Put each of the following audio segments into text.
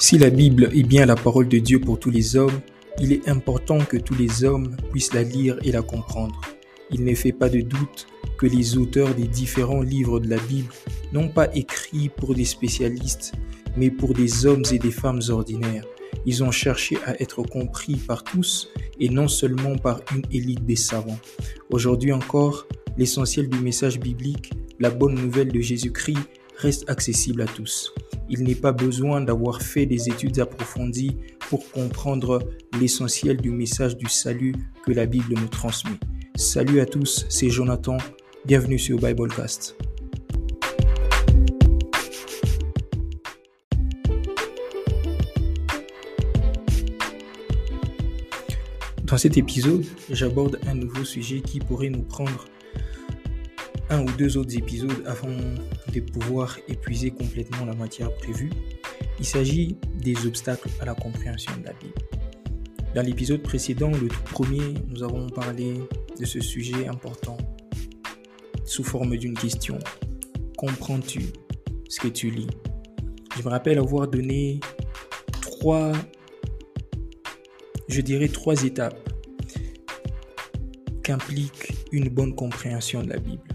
Si la Bible est bien la parole de Dieu pour tous les hommes, il est important que tous les hommes puissent la lire et la comprendre. Il ne fait pas de doute que les auteurs des différents livres de la Bible n'ont pas écrit pour des spécialistes, mais pour des hommes et des femmes ordinaires. Ils ont cherché à être compris par tous et non seulement par une élite des savants. Aujourd'hui encore, l'essentiel du message biblique, la bonne nouvelle de Jésus-Christ, reste accessible à tous. Il n'est pas besoin d'avoir fait des études approfondies pour comprendre l'essentiel du message du salut que la Bible nous transmet. Salut à tous, c'est Jonathan. Bienvenue sur Biblecast. Dans cet épisode, j'aborde un nouveau sujet qui pourrait nous prendre un ou deux autres épisodes avant de pouvoir épuiser complètement la matière prévue. Il s'agit des obstacles à la compréhension de la Bible. Dans l'épisode précédent, le tout premier, nous avons parlé de ce sujet important sous forme d'une question. Comprends-tu ce que tu lis? Je me rappelle avoir donné trois, je dirais trois étapes qu'implique une bonne compréhension de la Bible.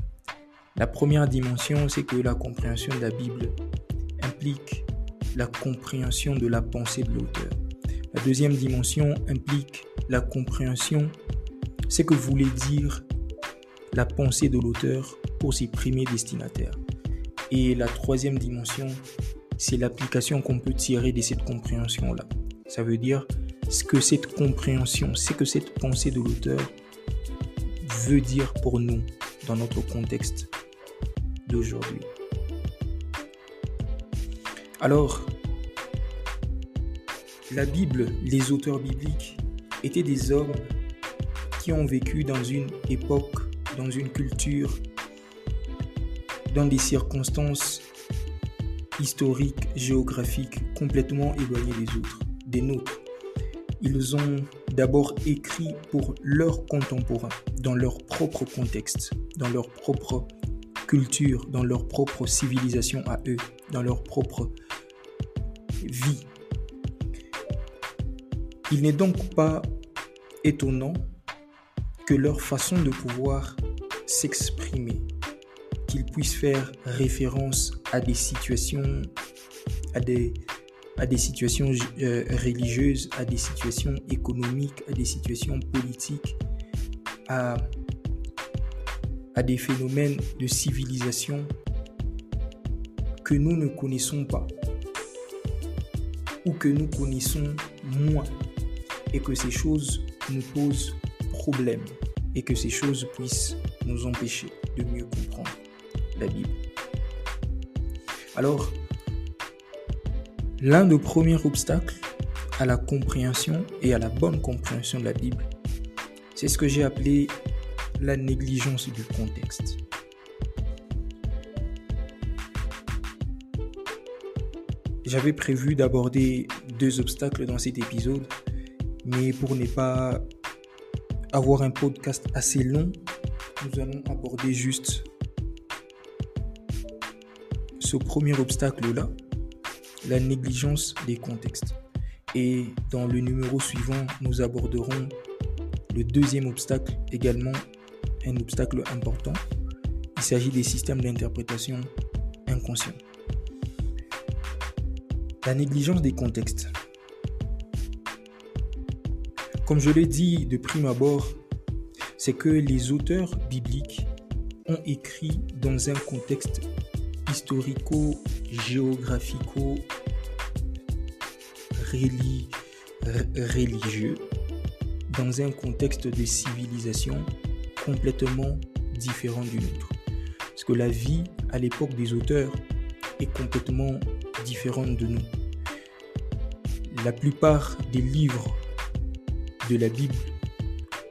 La première dimension, c'est que la compréhension de la Bible implique la compréhension de la pensée de l'auteur. La deuxième dimension implique la compréhension, c'est que voulait dire la pensée de l'auteur pour ses premiers destinataires. Et la troisième dimension, c'est l'application qu'on peut tirer de cette compréhension-là. Ça veut dire ce que cette compréhension, c'est que cette pensée de l'auteur veut dire pour nous dans notre contexte Alors, la Bible, les auteurs bibliques étaient des hommes qui ont vécu dans une époque, dans une culture, dans des circonstances historiques, géographiques complètement éloignées des autres, des nôtres. Ils ont d'abord écrit pour leurs contemporains, dans leur propre contexte, dans leur propre dans leur propre civilisation à eux, dans leur propre vie. Il n'est donc pas étonnant que leur façon de pouvoir s'exprimer, qu'ils puissent faire référence à des situations, à des, à des situations euh, religieuses, à des situations économiques, à des situations politiques, à à des phénomènes de civilisation que nous ne connaissons pas ou que nous connaissons moins et que ces choses nous posent problème et que ces choses puissent nous empêcher de mieux comprendre la Bible. Alors, l'un des premiers obstacles à la compréhension et à la bonne compréhension de la Bible, c'est ce que j'ai appelé la négligence du contexte. J'avais prévu d'aborder deux obstacles dans cet épisode, mais pour ne pas avoir un podcast assez long, nous allons aborder juste ce premier obstacle-là, la négligence des contextes. Et dans le numéro suivant, nous aborderons le deuxième obstacle également un obstacle important. Il s'agit des systèmes d'interprétation inconscients. La négligence des contextes. Comme je l'ai dit de prime abord, c'est que les auteurs bibliques ont écrit dans un contexte historico-géographico religieux, dans un contexte de civilisation complètement différent du nôtre. Parce que la vie à l'époque des auteurs est complètement différente de nous. La plupart des livres de la Bible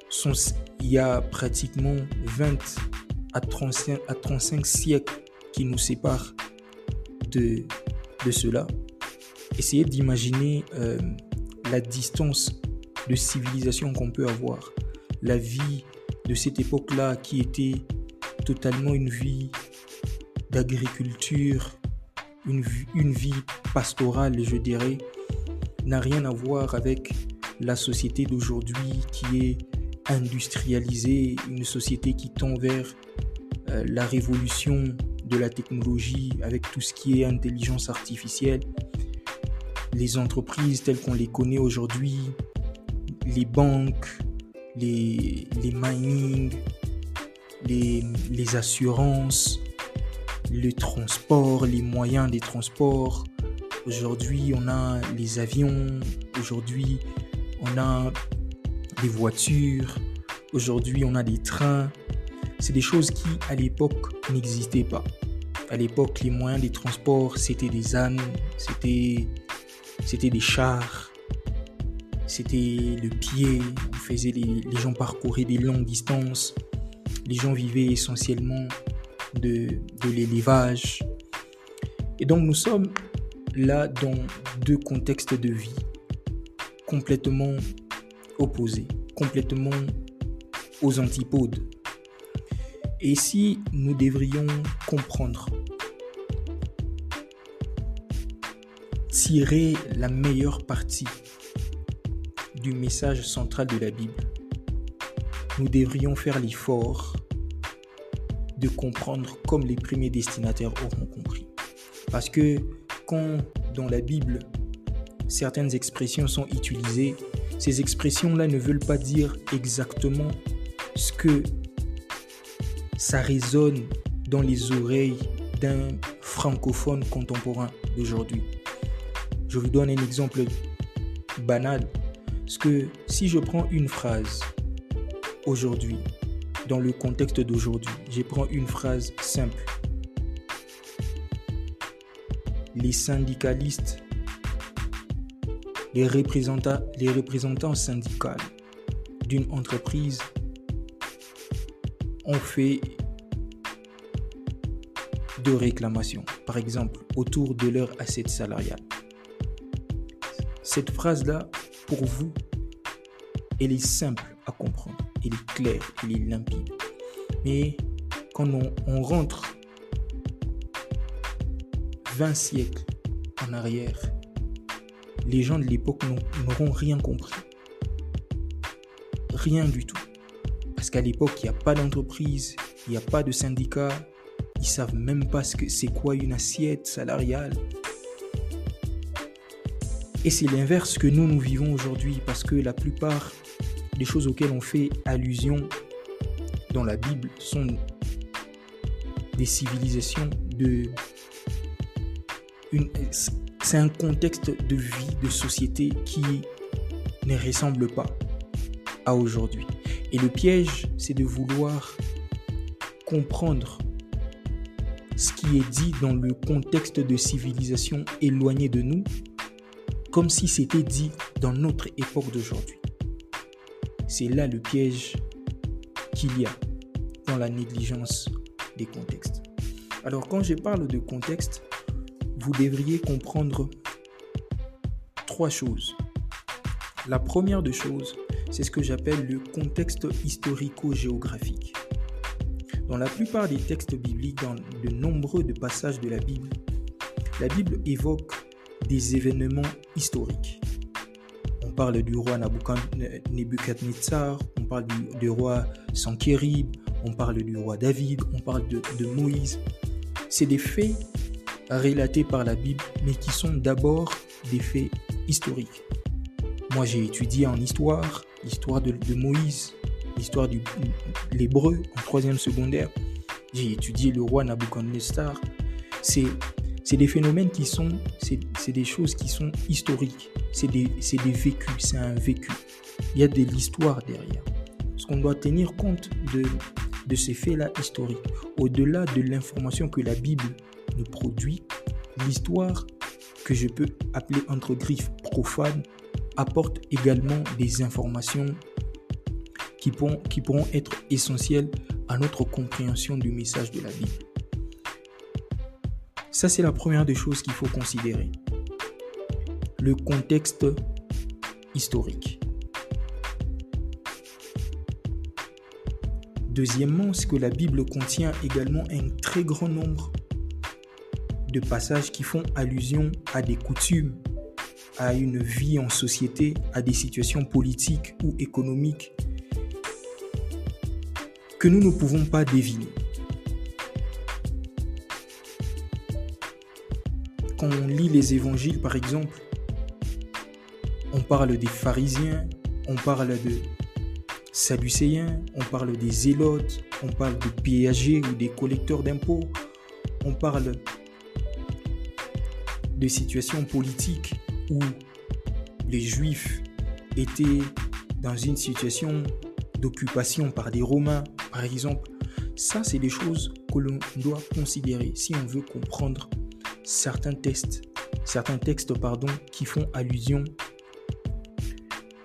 sont il y a pratiquement 20 à 35, à 35 siècles qui nous séparent de, de cela. Essayez d'imaginer euh, la distance de civilisation qu'on peut avoir. La vie de cette époque-là qui était totalement une vie d'agriculture, une, une vie pastorale, je dirais, n'a rien à voir avec la société d'aujourd'hui qui est industrialisée, une société qui tend vers euh, la révolution de la technologie avec tout ce qui est intelligence artificielle. Les entreprises telles qu'on les connaît aujourd'hui, les banques, les, les mining, les, les assurances, le transport, les moyens des transports. Aujourd'hui, on a les avions. Aujourd'hui, on a des voitures. Aujourd'hui, on a des trains. C'est des choses qui, à l'époque, n'existaient pas. À l'époque, les moyens des transports, c'était des ânes, c'était, c'était des chars, c'était le pied. On faisait les, gens parcouraient des longues distances. Les gens vivaient essentiellement de, de l'élevage. Et donc, nous sommes là dans deux contextes de vie complètement opposés, complètement aux antipodes. Et si nous devrions comprendre, tirer la meilleure partie du message central de la Bible, nous devrions faire l'effort de comprendre comme les premiers destinataires auront compris. Parce que quand dans la Bible, certaines expressions sont utilisées, ces expressions-là ne veulent pas dire exactement ce que ça résonne dans les oreilles d'un francophone contemporain d'aujourd'hui. Je vous donne un exemple banal. Parce que si je prends une phrase aujourd'hui, dans le contexte d'aujourd'hui, je prends une phrase simple. Les syndicalistes, les représentants, les représentants syndicaux d'une entreprise ont fait de réclamations, par exemple, autour de leur assiette salariale. Cette phrase-là, pour vous, elle est simple à comprendre, elle est claire, elle est limpide. Mais quand on, rentre 20 siècles en arrière, les gens de l'époque n'auront rien compris. Rien du tout. Parce qu'à l'époque, il n'y a pas d'entreprise, il n'y a pas de syndicat, ils savent même pas ce que c'est quoi une assiette salariale. Et c'est l'inverse que nous, nous vivons aujourd'hui parce que la plupart des choses auxquelles on fait allusion dans la Bible sont des civilisations de... C'est un contexte de vie, de société qui ne ressemble pas à aujourd'hui. Et le piège, c'est de vouloir comprendre ce qui est dit dans le contexte de civilisation éloignée de nous, comme si c'était dit dans notre époque d'aujourd'hui. C'est là le piège qu'il y a dans la négligence des contextes. Alors quand je parle de contexte, vous devriez comprendre trois choses. La première des choses, c'est ce que j'appelle le contexte historico-géographique. Dans la plupart des textes bibliques, dans de nombreux passages de la Bible, la Bible évoque des événements historiques. On parle du roi Nebuchadnezzar, on parle du, roi Sankérib, on parle du roi David, on parle de, de Moïse. C'est des faits relatés par la Bible, mais qui sont d'abord des faits historiques. Moi, j'ai étudié en histoire l'histoire de, Moïse, l'histoire de l'hébreu en troisième secondaire. J'ai étudié le roi Nabucodonosor. C'est c'est des phénomènes qui sont, c'est des choses qui sont historiques. C'est des, des vécus, c'est un vécu. Il y a de l'histoire derrière. Parce qu'on doit tenir compte de, de ces faits-là historiques. Au-delà de l'information que la Bible nous produit, l'histoire que je peux appeler entre griffes profane apporte également des informations qui pourront, qui pourront être essentielles à notre compréhension du message de la Bible. Ça, c'est la première des choses qu'il faut considérer. Le contexte historique. Deuxièmement, c'est que la Bible contient également un très grand nombre de passages qui font allusion à des coutumes, à une vie en société, à des situations politiques ou économiques que nous ne pouvons pas deviner. Quand on lit les évangiles, par exemple, on parle des pharisiens, on parle de sadducéens, on parle des zélotes, on parle de péagers ou des collecteurs d'impôts, on parle de situations politiques où les juifs étaient dans une situation d'occupation par des Romains, par exemple. Ça, c'est des choses que l'on doit considérer si on veut comprendre certains textes, certains textes pardon, qui font allusion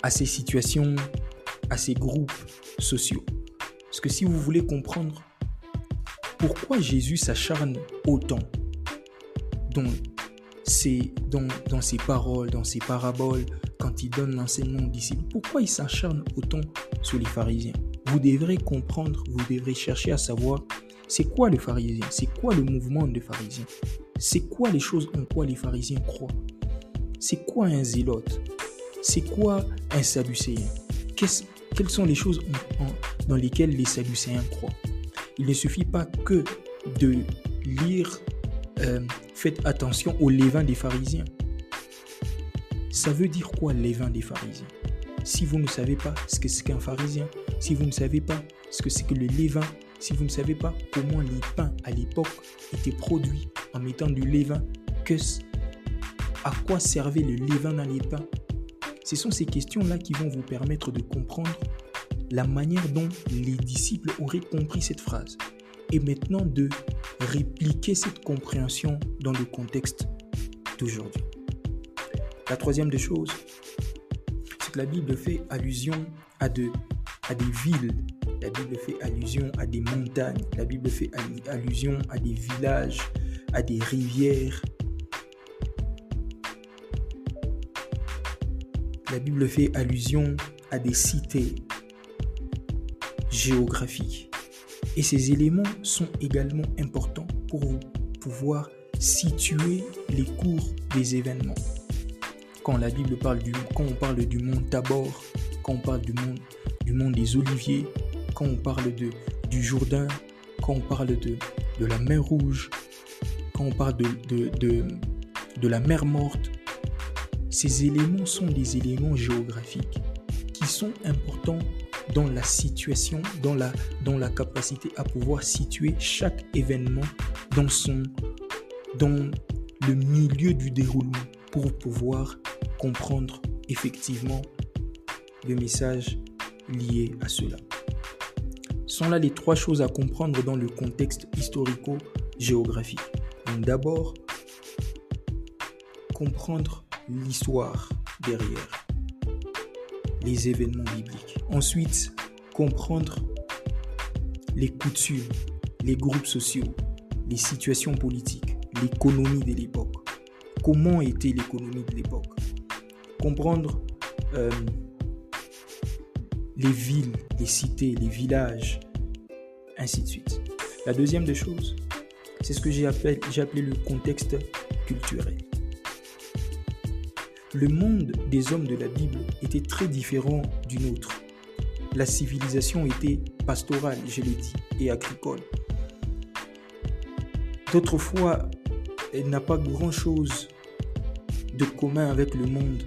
à ces situations, à ces groupes sociaux. Parce que si vous voulez comprendre pourquoi Jésus s'acharne autant dans ses, dans, dans ses paroles, dans ses paraboles, quand il donne l'enseignement aux disciples, pourquoi il s'acharne autant sur les pharisiens? Vous devrez comprendre, vous devrez chercher à savoir c'est quoi le pharisien, c'est quoi le mouvement des pharisiens, c'est quoi les choses en quoi les pharisiens croient, c'est quoi un zélote, c'est quoi un sadducéen Quelles sont les choses dans lesquelles les sadducéens croient? Il ne suffit pas que de lire euh, faites attention au levain des pharisiens. Ça veut dire quoi levain des pharisiens? Si vous ne savez pas ce que c'est qu'un pharisien, si vous ne savez pas ce que c'est que le levain, si vous ne savez pas comment les pains à l'époque étaient produits en mettant du levain, que, à quoi servait le levain dans les pains, ce sont ces questions-là qui vont vous permettre de comprendre la manière dont les disciples auraient compris cette phrase. Et maintenant de répliquer cette compréhension dans le contexte d'aujourd'hui. La troisième des choses, c'est que la Bible fait allusion à, de, à des villes, la Bible fait allusion à des montagnes, la Bible fait allusion à des villages, à des rivières. La Bible fait allusion à des cités géographiques. Et ces éléments sont également importants pour pouvoir situer les cours des événements. Quand la Bible parle du, quand on parle du mont Tabor, quand on parle du mont, du des Oliviers, quand on parle de, du Jourdain, quand on parle de, de la mer Rouge, quand on parle de, de, de, de la mer Morte, ces éléments sont des éléments géographiques qui sont importants dans la situation, dans la, dans la capacité à pouvoir situer chaque événement dans, son, dans le milieu du déroulement pour pouvoir comprendre effectivement le message lié à cela. sont là les trois choses à comprendre dans le contexte historico-géographique. D'abord, comprendre l'histoire derrière les événements bibliques. Ensuite, comprendre les coutumes, les groupes sociaux, les situations politiques, l'économie de l'époque. Comment était l'économie de l'époque? Comprendre euh, les villes, les cités, les villages, ainsi de suite. La deuxième des choses, c'est ce que j'ai appelé, le contexte culturel. Le monde des hommes de la Bible était très différent du nôtre. La civilisation était pastorale, je l'ai dit, et agricole. D'autrefois, elle n'a pas grand-chose de commun avec le monde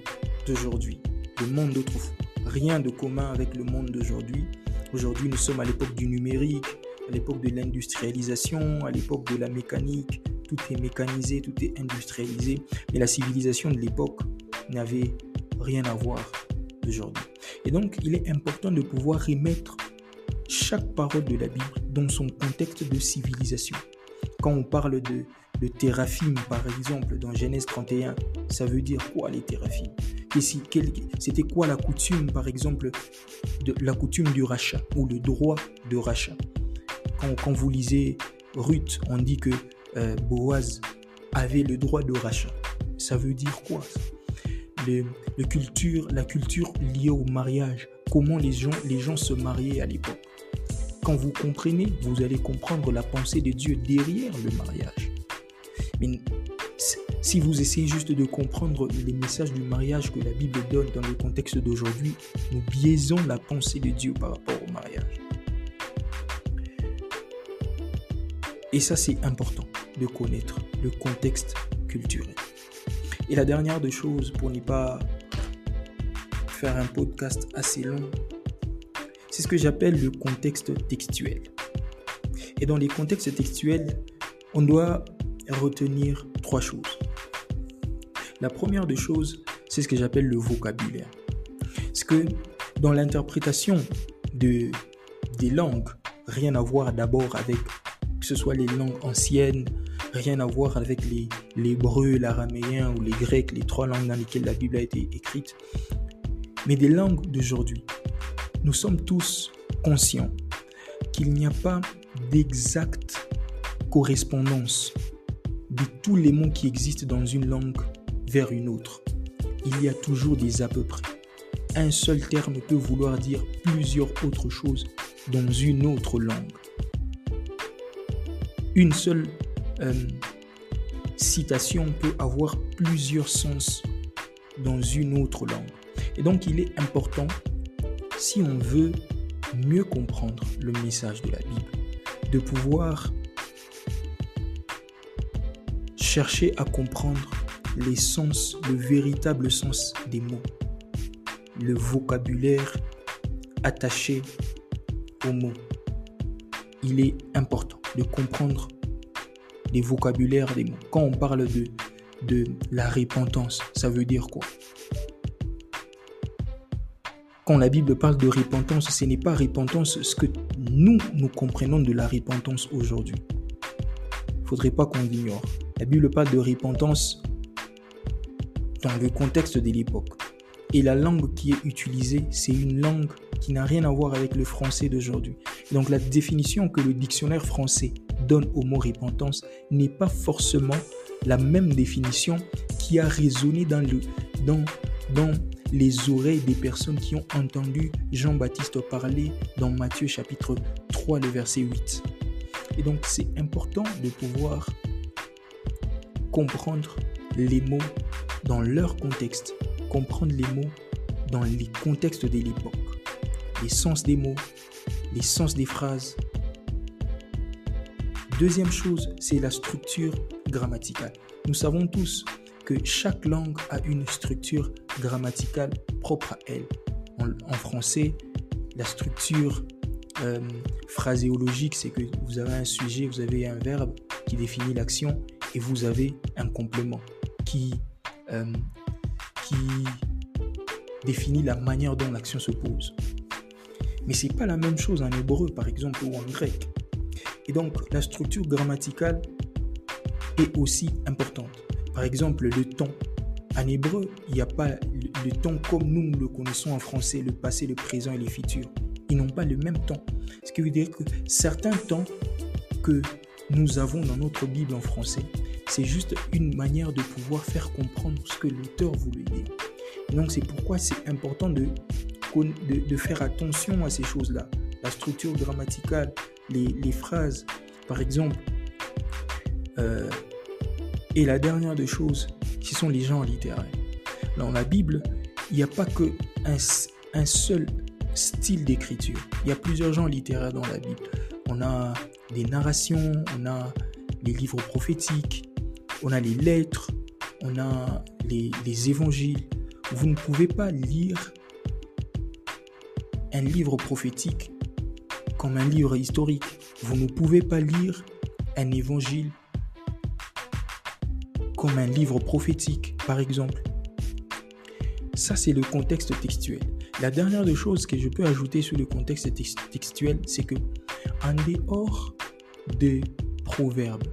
d'aujourd'hui. Le monde d'autrefois. Rien de commun avec le monde d'aujourd'hui. Aujourd'hui, nous sommes à l'époque du numérique, à l'époque de l'industrialisation, à l'époque de la mécanique. Tout est mécanisé, tout est industrialisé. Mais la civilisation de l'époque n'avait rien à voir d'aujourd'hui. Et donc, il est important de pouvoir remettre chaque parole de la Bible dans son contexte de civilisation. Quand on parle de, de théraphime, par exemple, dans Genèse 31, ça veut dire quoi les théraphimes? C'était quoi la coutume, par exemple, de la coutume du rachat ou le droit de rachat? Quand, vous lisez Ruth, on dit que euh, Boaz avait le droit de rachat. Ça veut dire quoi le, culture, la culture liée au mariage, comment les gens, les gens se mariaient à l'époque. Quand vous comprenez, vous allez comprendre la pensée de Dieu derrière le mariage. Mais si vous essayez juste de comprendre les messages du mariage que la Bible donne dans le contexte d'aujourd'hui, nous biaisons la pensée de Dieu par rapport au mariage. Et ça, c'est important de connaître le contexte culturel. Et la dernière des choses, pour ne pas faire un podcast assez long, c'est ce que j'appelle le contexte textuel. Et dans les contextes textuels, on doit retenir trois choses. La première des choses, c'est ce que j'appelle le vocabulaire. C'est que dans l'interprétation de, des langues, rien à voir d'abord avec que ce soit les langues anciennes, rien à voir avec l'hébreu, l'araméen ou les grecs, les trois langues dans lesquelles la Bible a été écrite, mais des langues d'aujourd'hui. Nous sommes tous conscients qu'il n'y a pas d'exacte correspondance de tous les mots qui existent dans une langue vers une autre. Il y a toujours des à peu près. Un seul terme peut vouloir dire plusieurs autres choses dans une autre langue. Une seule euh, citation peut avoir plusieurs sens dans une autre langue. Et donc il est important, si on veut mieux comprendre le message de la Bible, de pouvoir chercher à comprendre les sens, le véritable sens des mots, le vocabulaire attaché aux mots. Il est important de comprendre les vocabulaires des mots. Quand on parle de, de la repentance, ça veut dire quoi? Quand la Bible parle de repentance, ce n'est pas repentance ce que nous, nous comprenons de la repentance aujourd'hui. Il faudrait pas qu'on l'ignore. La Bible parle de repentance dans le contexte de l'époque. Et la langue qui est utilisée, c'est une langue qui n'a rien à voir avec le français d'aujourd'hui. Donc la définition que le dictionnaire français donne au mot repentance n'est pas forcément la même définition qui a résonné dans, dans les oreilles des personnes qui ont entendu Jean-Baptiste parler dans Matthieu chapitre 3, le verset 8. Et donc c'est important de pouvoir comprendre les mots dans leur contexte, comprendre les mots dans les contextes de l'époque, les sens des mots, les sens des phrases. Deuxième chose, c'est la structure grammaticale. Nous savons tous que chaque langue a une structure grammaticale propre à elle. En, français, la structure euh, phraséologique, c'est que vous avez un sujet, vous avez un verbe qui définit l'action et vous avez un complément qui, euh, qui définit la manière dont l'action se pose. Mais ce n'est pas la même chose en hébreu, par exemple, ou en grec. Et donc, la structure grammaticale est aussi importante. Par exemple, le temps. En hébreu, il n'y a pas le, temps comme nous le connaissons en français, le passé, le présent et le futur. Ils n'ont pas le même temps. Ce qui veut dire que certains temps que nous avons dans notre Bible en français, c'est juste une manière de pouvoir faire comprendre ce que l'auteur voulait dire. Donc c'est pourquoi c'est important de, de, faire attention à ces choses-là. La structure grammaticale, les, phrases, par exemple. Euh, et la dernière des choses, ce sont les genres littéraires. Dans la Bible, il n'y a pas que un, seul style d'écriture. Il y a plusieurs genres littéraires dans la Bible. On a des narrations, on a les livres prophétiques, on a les lettres, on a les, évangiles. Vous ne pouvez pas lire un livre prophétique comme un livre historique. Vous ne pouvez pas lire un évangile comme un livre prophétique, par exemple. Ça, c'est le contexte textuel. La dernière des choses que je peux ajouter sur le contexte textuel, c'est que en dehors des proverbes,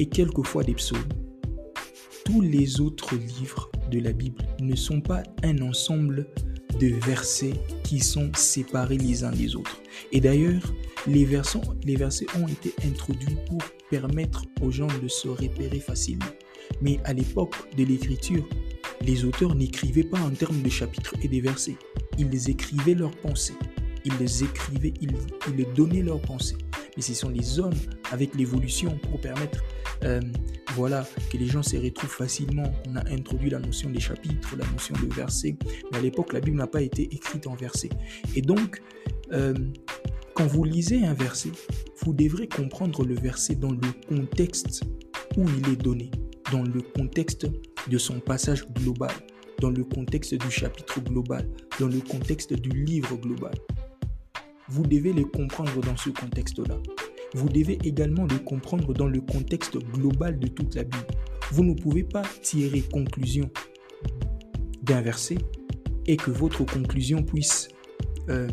et quelquefois des psaumes. Tous les autres livres de la Bible ne sont pas un ensemble versets qui sont séparés les uns des autres. Et d'ailleurs, les, les versets ont été introduits pour permettre aux gens de se repérer facilement. Mais à l'époque de l'écriture, les auteurs n'écrivaient pas en termes de chapitres et de versets. Ils écrivaient leurs pensées. Ils les écrivaient, ils, ils donnaient leurs pensées. Et ce sont les hommes avec l'évolution pour permettre euh, voilà, que les gens se retrouvent facilement. On a introduit la notion des chapitres, la notion de versets, mais à l'époque, la Bible n'a pas été écrite en versets. Et donc, euh, quand vous lisez un verset, vous devrez comprendre le verset dans le contexte où il est donné, dans le contexte de son passage global, dans le contexte du chapitre global, dans le contexte du livre global. Vous devez le comprendre dans ce contexte-là. Vous devez également le comprendre dans le contexte global de toute la Bible. Vous ne pouvez pas tirer conclusion d'un verset et que votre conclusion puisse euh,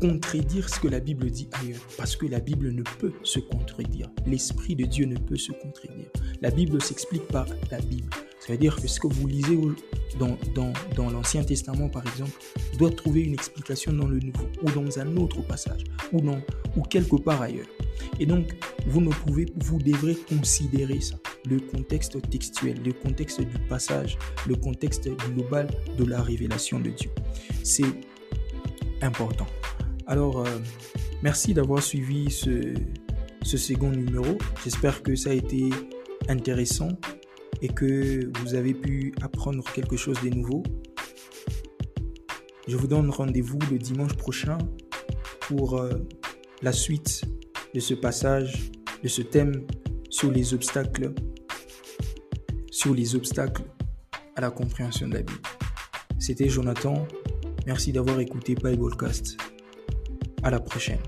contredire ce que la Bible dit ailleurs, parce que la Bible ne peut se contredire. L'Esprit de Dieu ne peut se contredire. La Bible s'explique par la Bible. C'est-à-dire que ce que vous lisez dans, dans, dans l'Ancien Testament, par exemple, doit trouver une explication dans le Nouveau, ou dans un autre passage, ou, dans, ou quelque part ailleurs? Et donc, vous ne pouvez, vous devrez considérer ça, le contexte textuel, le contexte du passage, le contexte global de la révélation de Dieu. C'est important. Alors, euh, merci d'avoir suivi ce, ce second numéro. J'espère que ça a été intéressant et que vous avez pu apprendre quelque chose de nouveau. Je vous donne rendez-vous le dimanche prochain pour euh, la suite de ce passage, de ce thème sur les obstacles, sur les obstacles à la compréhension de la Bible. C'était Jonathan. Merci d'avoir écouté Biblecast. À la prochaine.